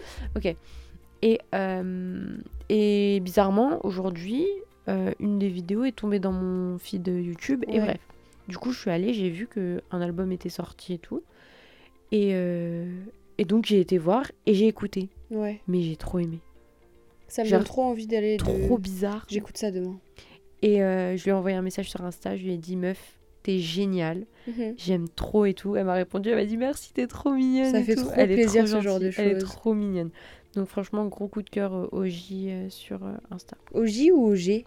Et, euh, et bizarrement, aujourd'hui, euh, une des vidéos est tombée dans mon feed YouTube. Et bref, du coup, je suis allée, j'ai vu qu'un album était sorti et tout. Et, et donc, j'ai été voir et j'ai écouté. Ouais. Mais j'ai trop aimé. Ça me donne trop envie d'aller. de- Trop bizarre. J'écoute ça demain. Et euh, je lui ai envoyé un message sur Insta, je lui ai dit, meuf, t'es géniale, Mhm. j'aime trop et tout. Elle m'a répondu, elle m'a dit, merci, t'es trop mignonne. Ça et fait tout. trop Elle est plaisir, trop ce genre de gentille, Elle est choses. trop mignonne. Donc franchement, gros coup de cœur euh, au J euh, sur Insta. Au J ou au G?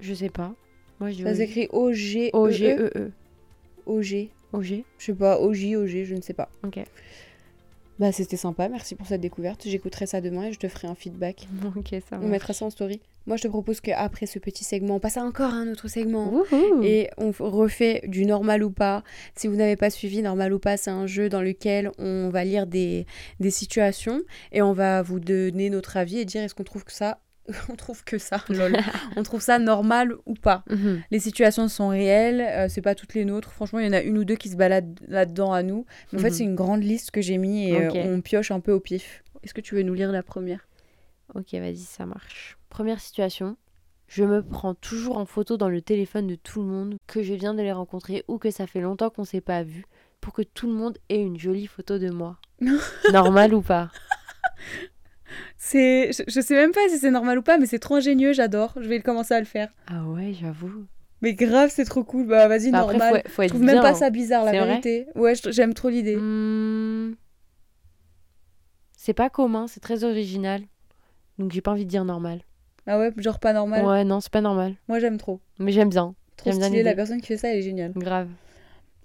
Je sais pas. Moi, je Ça OJ. s'écrit O-G. O-G-E-E. O-G. O-G Je sais pas, O-J, O-G, je ne sais pas. Ok. Bah, c'était sympa, merci pour cette découverte. J'écouterai ça demain et je te ferai un feedback. Ok, ça On mettra ça en story. Moi, je te propose qu'après ce petit segment, on passe à encore un autre segment. Wouhou. Et on refait du normal ou pas. Si vous n'avez pas suivi, normal ou pas, c'est un jeu dans lequel on va lire des, des situations et on va vous donner notre avis et dire est-ce qu'on trouve que ça. On trouve que ça, lol. on trouve ça normal ou pas. Mhm. Les situations sont réelles, euh, c'est pas toutes les nôtres. Franchement, il y en a une ou deux qui se baladent là-dedans à nous. Mais en fait, Mhm. c'est une grande liste que j'ai mis et euh, on pioche un peu au pif. Est-ce que tu veux nous lire la première? Ok, vas-y, ça marche. Première situation. Je me prends toujours en photo dans le téléphone de tout le monde, que je viens de les rencontrer ou que ça fait longtemps qu'on s'est pas vu, pour que tout le monde ait une jolie photo de moi. Normal ou pas? C'est, je, je sais même pas si c'est normal ou pas, mais c'est trop ingénieux, j'adore. Je vais commencer à le faire. Ah ouais, j'avoue. Mais grave, c'est trop cool. Bah vas-y, Bah, après, normal. faut, faut Je être trouve même pas hein. ça bizarre, la vérité. Ouais, je- j'aime trop l'idée. Hmm. C'est pas commun, c'est très original. Donc j'ai pas envie de dire normal. Ah ouais, genre pas normal. Ouais, non, c'est pas normal. Moi, j'aime trop. Mais j'aime bien. Trop bien la personne qui fait ça, elle est géniale. Grave.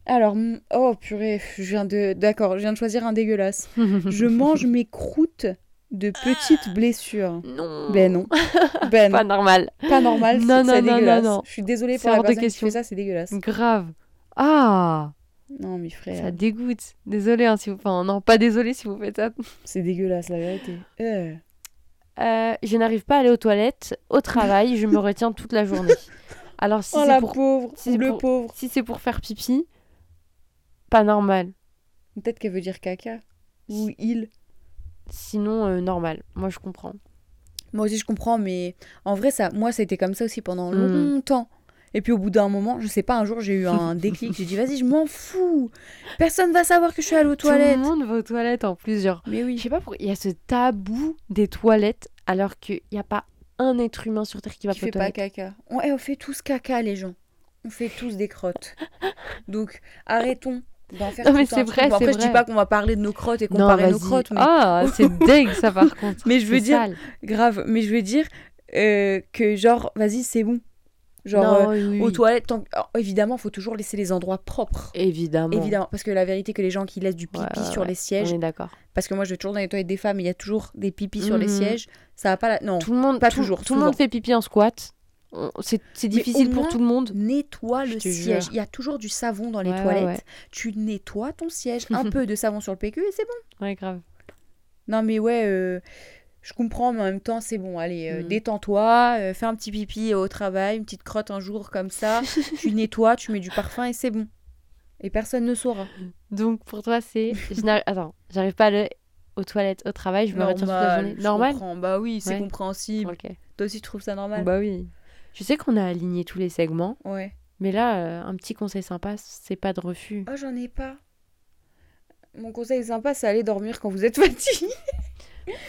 Alors, oh purée, je viens de. D'accord, je viens de choisir un dégueulasse. je mange mes croûtes de petites blessures. Non. Ben non. Ben Pas non. normal. Pas normal, Non, non, non, non, non. Je suis désolée pour la de personne qui question. fait ça, c'est dégueulasse. Grave. Ah Non, mais frère, Ça dégoûte. Désolée, hein, si vous... Enfin, non, pas désolée si vous faites ça. c'est dégueulasse, la vérité. Euh. Euh, je n'arrive pas à aller aux toilettes. Au travail, je me retiens toute la journée. Alors, si oh c'est la pour... pauvre, si le pour- pauvre. Si c'est pour faire pipi, pas normal. Peut-être qu'elle veut dire caca. Ou il. Sinon, euh, normal. Moi, je comprends. Moi aussi, je comprends, mais en vrai, ça, moi, ça a été comme ça aussi pendant Mm. longtemps. Et puis au bout d'un moment, je sais pas, un jour, j'ai eu un déclic. J'ai dit, vas-y, je m'en fous. Personne va savoir que je suis allée aux toilettes. Tout le monde va aux toilettes en plus. Genre, Mais je oui. sais pas pourquoi. Il y a ce tabou des toilettes alors qu'il n'y a pas un être humain sur Terre qui va Qui pas aux fait pas caca. On, on fait tous caca, les gens. On fait tous des crottes. Donc, arrêtons faire Non, mais c'est vrai, Bon, après, c'est je dis vrai. pas qu'on va parler de nos crottes et Non, comparer nos crottes, mais Ah, c'est deg ça par contre. Mais je veux dire- sale. grave. Mais je veux dire euh, que, genre, vas-y, c'est bon. Genre, Non, euh, oui, aux toilettes, tant... alors, évidemment, faut toujours laisser les endroits propres. Évidemment. Évidemment, parce que la vérité que les gens qui laissent du pipi Ouais, ouais, sur ouais. les On sièges, est d'accord. parce que moi je vais toujours dans les toilettes des femmes, il y a toujours des pipis sur les Mhm. sièges, ça va pas la... Non, Tout le monde, pas tout- toujours, Tout le monde fait pipi en squat. C'est difficile pour tout le monde. nettoie le siège. jure. Il y a toujours du savon dans les Ouais, ouais, toilettes. ouais. Tu nettoies ton siège, un peu de savon sur le PQ et c'est bon. Ouais, grave. Non, mais ouais, euh, je comprends, mais en même temps, c'est bon. Allez, euh, mm. détends-toi, euh, fais un petit pipi au travail, une petite crotte un jour comme ça. tu nettoies, tu mets du parfum et c'est bon. Et personne ne saura. Donc pour toi, c'est. Attends, j'arrive pas à aller aux toilettes au travail, je me retire toute la journée. Normal? Bah oui, c'est compréhensible. Toi aussi, tu trouves ça normal? Bah oui. Je sais qu'on a aligné tous les segments. Ouais. Mais là, un petit conseil sympa, c'est pas de refus. Oh, j'en ai pas. Mon conseil sympa, c'est aller dormir quand vous êtes fatigué.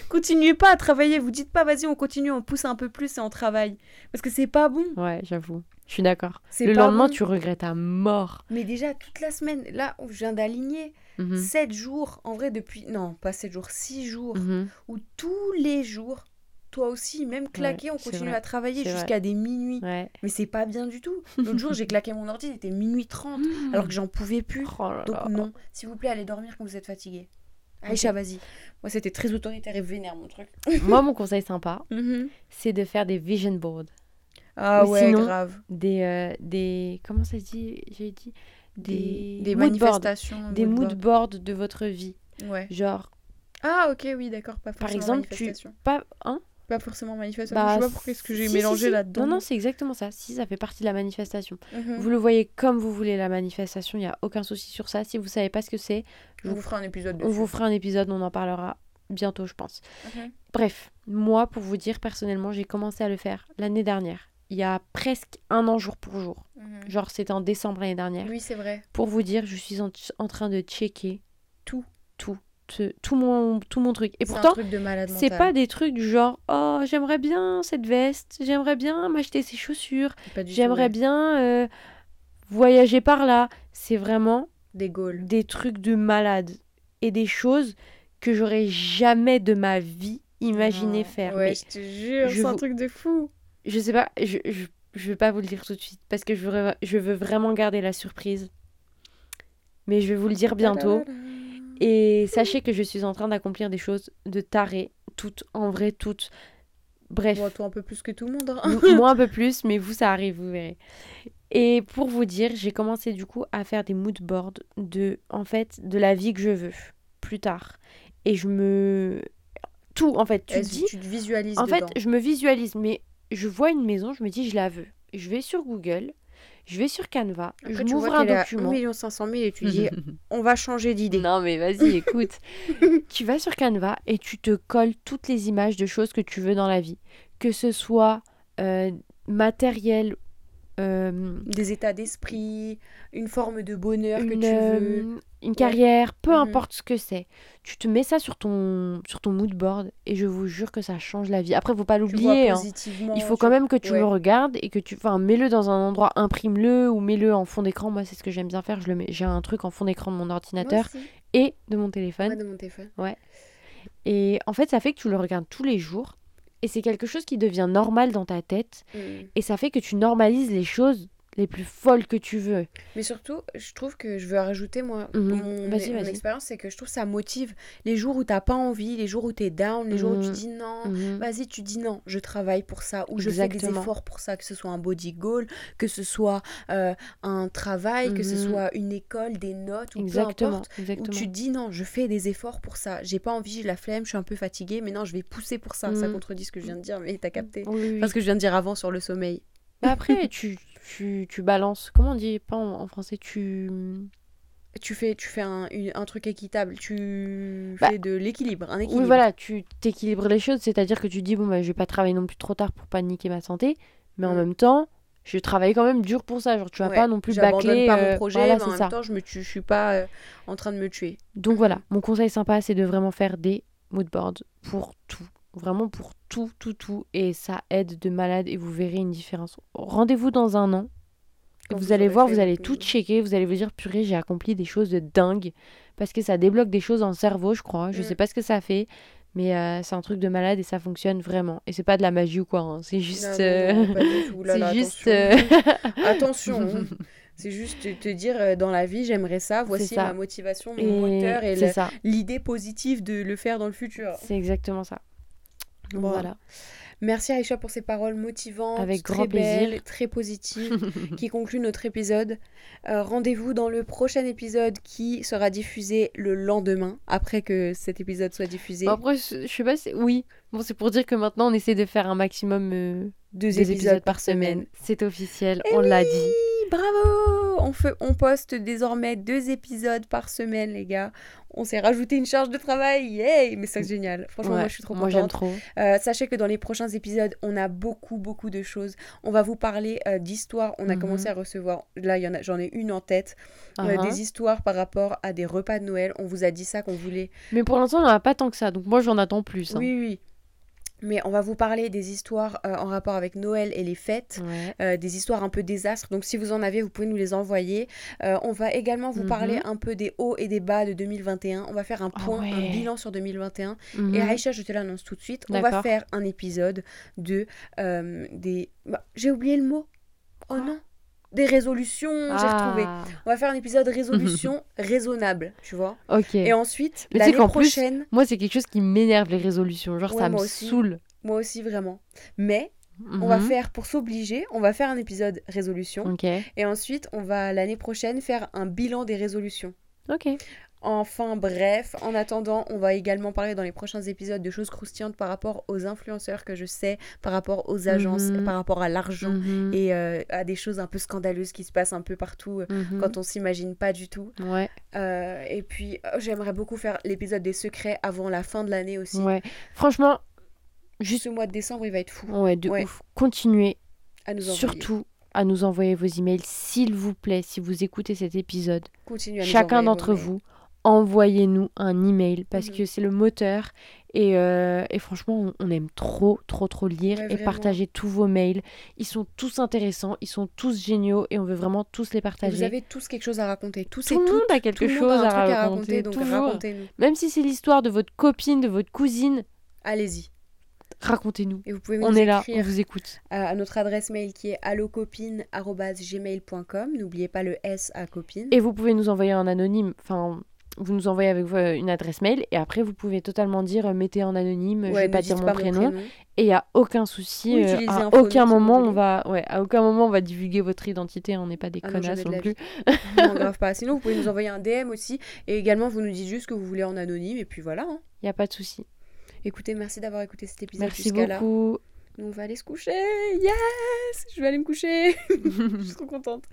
Continuez pas à travailler. Vous dites pas, vas-y, on continue, on pousse un peu plus et on travaille. Parce que c'est pas bon. Ouais, j'avoue. Je suis d'accord. Le lendemain, tu regrettes à mort. Mais déjà, toute la semaine, là, je viens d'aligner 7 mhm. jours, en vrai, depuis. Non, pas 7 jours, 6 jours, mhm. où tous les jours, toi aussi, même claqué, on continue à travailler jusqu'à des minuit. Mais c'est pas bien du tout. L'autre jour, j'ai claqué mon ordi, il était minuit 30, hmm. alors que j'en pouvais plus. Oh Donc, non, s'il vous plaît, allez dormir quand vous êtes fatigué. Aïcha, vas-y. Moi, c'était très autoritaire et vénère, mon truc. Moi, mon conseil sympa, mhm. c'est de faire des vision boards. Ah ouais, grave. Des, euh, des. Comment ça se dit J'ai dit. Des, des, manifestations. des mood boards de votre vie. Ouais. Genre. Ah, ok, oui, d'accord. Pas Par exemple, tu. Pas. Hein? Pas forcément manifestation. Bah, je sais pas pourquoi est-ce que j'ai mélangé là-dedans. Non, non, c'est exactement ça. Si, ça fait partie de la manifestation. Mhm. Vous le voyez comme vous voulez, la manifestation. Il n'y a aucun souci sur ça. Si vous savez pas ce que c'est, je vous ferai un épisode. On vous fera un épisode, on en parlera bientôt, je pense. Bref, moi, pour vous dire, personnellement, j'ai commencé à le faire l'année dernière. Il y a presque un an jour pour jour. Mhm. Genre, c'était en décembre l'année dernière. Oui, c'est vrai. Pour vous dire, je suis en train de checker tout, tout, tout mon, tout mon truc. Et pourtant, c'est pas des trucs du genre Oh, j'aimerais bien cette veste, j'aimerais bien m'acheter ces chaussures, j'aimerais bien euh, voyager par là. C'est vraiment des goals. Des trucs de malade. Et des choses que j'aurais jamais de ma vie imaginé faire. Ouais, je te jure, c'est un truc de fou. Je sais pas, je, je, je vais pas vous le dire tout de suite parce que je veux, je veux vraiment garder la surprise. Mais je vais vous le dire bientôt. Et sachez que je suis en train d'accomplir des choses de taré, toutes, en vrai, toutes. Bref. Moi, toi un peu plus que tout le monde. Hein. Moi un peu plus, mais vous, ça arrive, vous verrez. Et pour vous dire, j'ai commencé du coup à faire des mood boards de, en fait, de la vie que je veux plus tard. Et je me. Tout, en fait, tu dis. Tu te visualises. En fait, je me visualise, mais je vois une maison, je me dis, je la veux. Je vais sur Google, je vais sur Canva, je m'ouvre un document. 1 500 000 et tu dis on va changer d'idée. Non mais vas-y, écoute. tu vas sur Canva et tu te colles toutes les images de choses que tu veux dans la vie. Que ce soit euh, matériel euh, des états d'esprit, une forme de bonheur que tu veux. Euh, une carrière, peu mhm. importe ce que c'est. Tu te mets ça sur ton, sur ton mood board et je vous jure que ça change la vie. Après, faut pas l'oublier. Hein. Il faut quand même que tu le regardes et que tu. Enfin, mets-le dans un endroit, imprime-le ou mets-le en fond d'écran. Moi, c'est ce que j'aime bien faire. Je le mets. J'ai un truc en fond d'écran de mon ordinateur et de mon téléphone. Ouais, de mon téléphone. Ouais. Et en fait, ça fait que tu le regardes tous les jours et c'est quelque chose qui devient normal dans ta tête. Mm. Et ça fait que tu normalises les choses les plus folles que tu veux. Mais surtout, je trouve que je veux rajouter, moi, mhm. mon, expérience, c'est que je trouve ça motive les jours où t'as pas envie, les jours où t'es down, les jours où tu mhm. dis non, mhm. vas-y, tu dis non, je travaille pour ça, ou je fais des efforts pour ça, que ce soit un body goal, que ce soit euh, un travail, que ce soit une école, des notes, ou Exactement. peu importe, où tu dis non, je fais des efforts pour ça, j'ai pas envie, j'ai la flemme, je suis un peu fatiguée, mais non, je vais pousser pour ça. Ça contredit ce que je viens de dire, mais t'as capté. Parce que je viens de dire avant sur le sommeil. après, tu, tu, tu balances. Comment on dit pas en, français Tu. Tu fais, tu fais un, un truc équitable, tu bah, fais de l'équilibre, un équilibre. Oui, voilà, tu t'équilibres les choses, c'est-à-dire que tu dis, bon, bah, je vais pas travailler non plus trop tard pour pas niquer ma santé, mais en mm. même temps, je travaille quand même dur pour ça. Genre, tu vas pas non plus bâcler. pas mon euh, projet, mais en même temps, je me je suis pas euh, en train de me tuer. Donc voilà, mon conseil sympa, c'est de vraiment faire des moodboards pour tout. Vraiment pour tout, tout, tout. Et ça aide de malade et vous verrez une différence. Rendez-vous dans un an. vous, allez voir, vous allez tout checker. Vous allez vous dire, purée, j'ai accompli des choses de dingue. Parce que ça débloque des choses en cerveau, je crois. Je mm. sais pas ce que ça fait. Mais euh, c'est un truc de malade et ça fonctionne vraiment. Et c'est pas de la magie ou quoi. Hein. C'est juste. c'est juste. Attention. Hein. C'est juste te dire dans la vie, j'aimerais ça, voici ma motivation, mon moteur et l'idée positive de le faire dans le futur. C'est exactement ça. Voilà. Merci Aïcha pour ces paroles motivantes, Avec très grand plaisir. belles, très positives, qui concluent notre épisode. Euh, Rendez-vous dans le prochain épisode qui sera diffusé le lendemain, après que cet épisode soit diffusé. Bon, après, je je sais pas, si- oui. Bon, c'est pour dire que maintenant, on essaie de faire un maximum euh, Deux des épisodes, par semaine. C'est officiel, Eh on l'a dit. Bravo on, fait, on poste désormais deux épisodes par semaine, les gars. On s'est rajouté une charge de travail. Yay Mais c'est génial. Franchement, Ouais, moi, je suis trop Moi, j'aime contente. trop. Euh, sachez que dans les prochains épisodes, on a beaucoup, beaucoup de choses. On va vous parler euh, d'histoires. On a Mhm. commencé à recevoir, là, j'en ai une en tête, Ah, des histoires par rapport à des repas de Noël. On vous a dit ça qu'on voulait. Mais pour l'instant, on n'en a pas tant que ça, donc moi, j'en attends plus. hein. Oui, oui. Mais on va vous parler des histoires euh, en rapport avec Noël et les fêtes. Ouais. euh, des histoires un peu désastres. Donc si vous en avez, vous pouvez nous les envoyer. Euh, on va également vous Mhm. parler un peu des hauts et des bas de 2021. On va faire un Ah point, un ouais. bilan sur 2021. Mhm. Et Aïcha, je te l'annonce tout de suite, on va faire un épisode de des... bah, J'ai oublié le mot. Oh non Des résolutions, j'ai retrouvé. Ah, On va faire un épisode résolution raisonnable, tu vois. Ok. Et ensuite, l'année plus, prochaine, Moi, c'est quelque chose qui m'énerve, les résolutions. Genre, Ouais, ça me aussi. saoule. moi aussi vraiment. Mais on va Mhm. faire, pour s'obliger, on va faire un épisode résolution. Ok. Et ensuite, on va l'année prochaine faire un bilan des résolutions. Ok. Enfin bref, en attendant, on va également parler dans les prochains épisodes de choses croustillantes par rapport aux influenceurs que je sais, par rapport aux agences, Mhm. par rapport à l'argent Mhm. et euh, à des choses un peu scandaleuses qui se passent un peu partout euh, Mhm. quand on s'imagine pas du tout. Ouais. Euh, et puis euh, j'aimerais beaucoup faire l'épisode des secrets avant la fin de l'année aussi. Ouais. Franchement, Juste ce mois de décembre, il va être fou ouais, de Ouais. ouf. Continuez à nous envoyer. surtout à nous envoyer vos emails, s'il vous plaît, si vous écoutez cet épisode. Continuez à nous Chacun d'entre mails. Envoyez-nous un email parce Mhm. que c'est le moteur. Et, euh, et franchement, on, on aime trop, trop, trop lire Ouais, et partager tous vos mails. Ils sont tous intéressants, ils sont tous géniaux et on veut vraiment tous les Et partager. Vous avez tous quelque chose à raconter. Tous Tout et le monde a quelque chose a à à raconter, donc toujours. racontez-nous. Même si c'est l'histoire de votre copine, de votre cousine, Allez-y. racontez-nous. Et vous pouvez nous On est là, on vous écoute. à, à notre adresse mail qui est allocopine.gmail.com. N'oubliez pas le S à copine. Et vous pouvez nous envoyer un anonyme, enfin, vous nous envoyez avec euh, une adresse mail et après vous pouvez totalement dire euh, mettez en anonyme, je Ouais, vais ne pas dire mon pas prénom. Et il y a aucun souci, Ou euh, à aucun vous moment on va, ouais, à aucun moment on va divulguer votre identité, on n'est pas des Ah non, connasses non la plus. Non, grave pas. Sinon, vous pouvez nous envoyer un DM aussi. Et également, vous nous dites juste que vous voulez en anonyme. Et puis voilà. hein. Il y a pas de souci. Écoutez, merci d'avoir écouté cet épisode Merci jusqu'à là. beaucoup. Nous, on va aller se coucher. Yes Je vais aller me coucher. Je suis trop contente.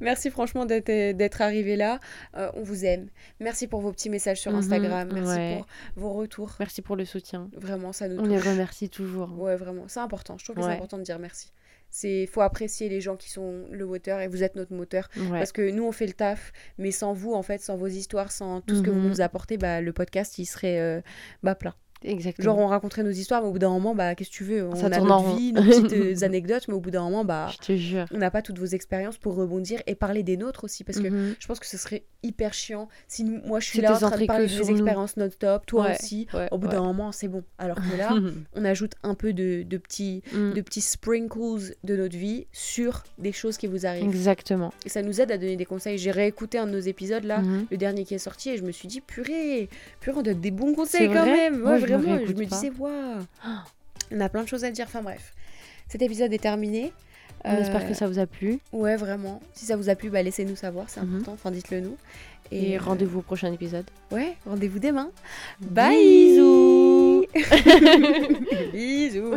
Merci franchement d'être arrivé là. Euh, on vous aime. Merci pour vos petits messages sur Mhm, Instagram. Merci ouais. pour vos retours. Merci pour le soutien. Vraiment, ça nous On les touche. remercie toujours. Ouais, vraiment. C'est important. Je trouve que c'est important de dire merci. C'est faut apprécier les gens qui sont le moteur et vous êtes notre moteur Ouais. parce que nous on fait le taf mais sans vous en fait sans vos histoires sans tout ce que vous Mhm. nous apportez bah le podcast il serait euh, bah plein Exactement. genre on raconterait nos histoires mais au bout d'un moment bah qu'est-ce que tu veux? On Ça a notre vie nos petites euh, anecdotes mais au bout d'un moment bah Je te jure. on n'a pas toutes vos expériences pour rebondir et parler des nôtres aussi parce que Mhm. je pense que ce serait hyper chiant si nous- moi je suis là en train de parler de mes expériences non-stop toi Ouais, aussi ouais, au bout ouais. d'un moment c'est bon alors que là on ajoute un peu de, de petits Mm. de petits sprinkles de notre vie sur des choses qui vous arrivent. Exactement. Et ça nous aide à donner des conseils. J'ai réécouté un de nos épisodes là, Mhm. le dernier qui est sorti, et je me suis dit, purée, purée, on donne des bons conseils quand vrai? même. Moi, Ouais, je me vraiment, je me disais, waouh, on a plein de choses à dire. Enfin bref, cet épisode est terminé. On espère Euh, que ça vous a plu. Ouais, vraiment. Si ça vous a plu, bah, laissez-nous savoir, c'est Mhm. important. Enfin, dites-le nous. Et, euh, rendez-vous au prochain épisode. Ouais, rendez-vous demain. Bisous Bisous.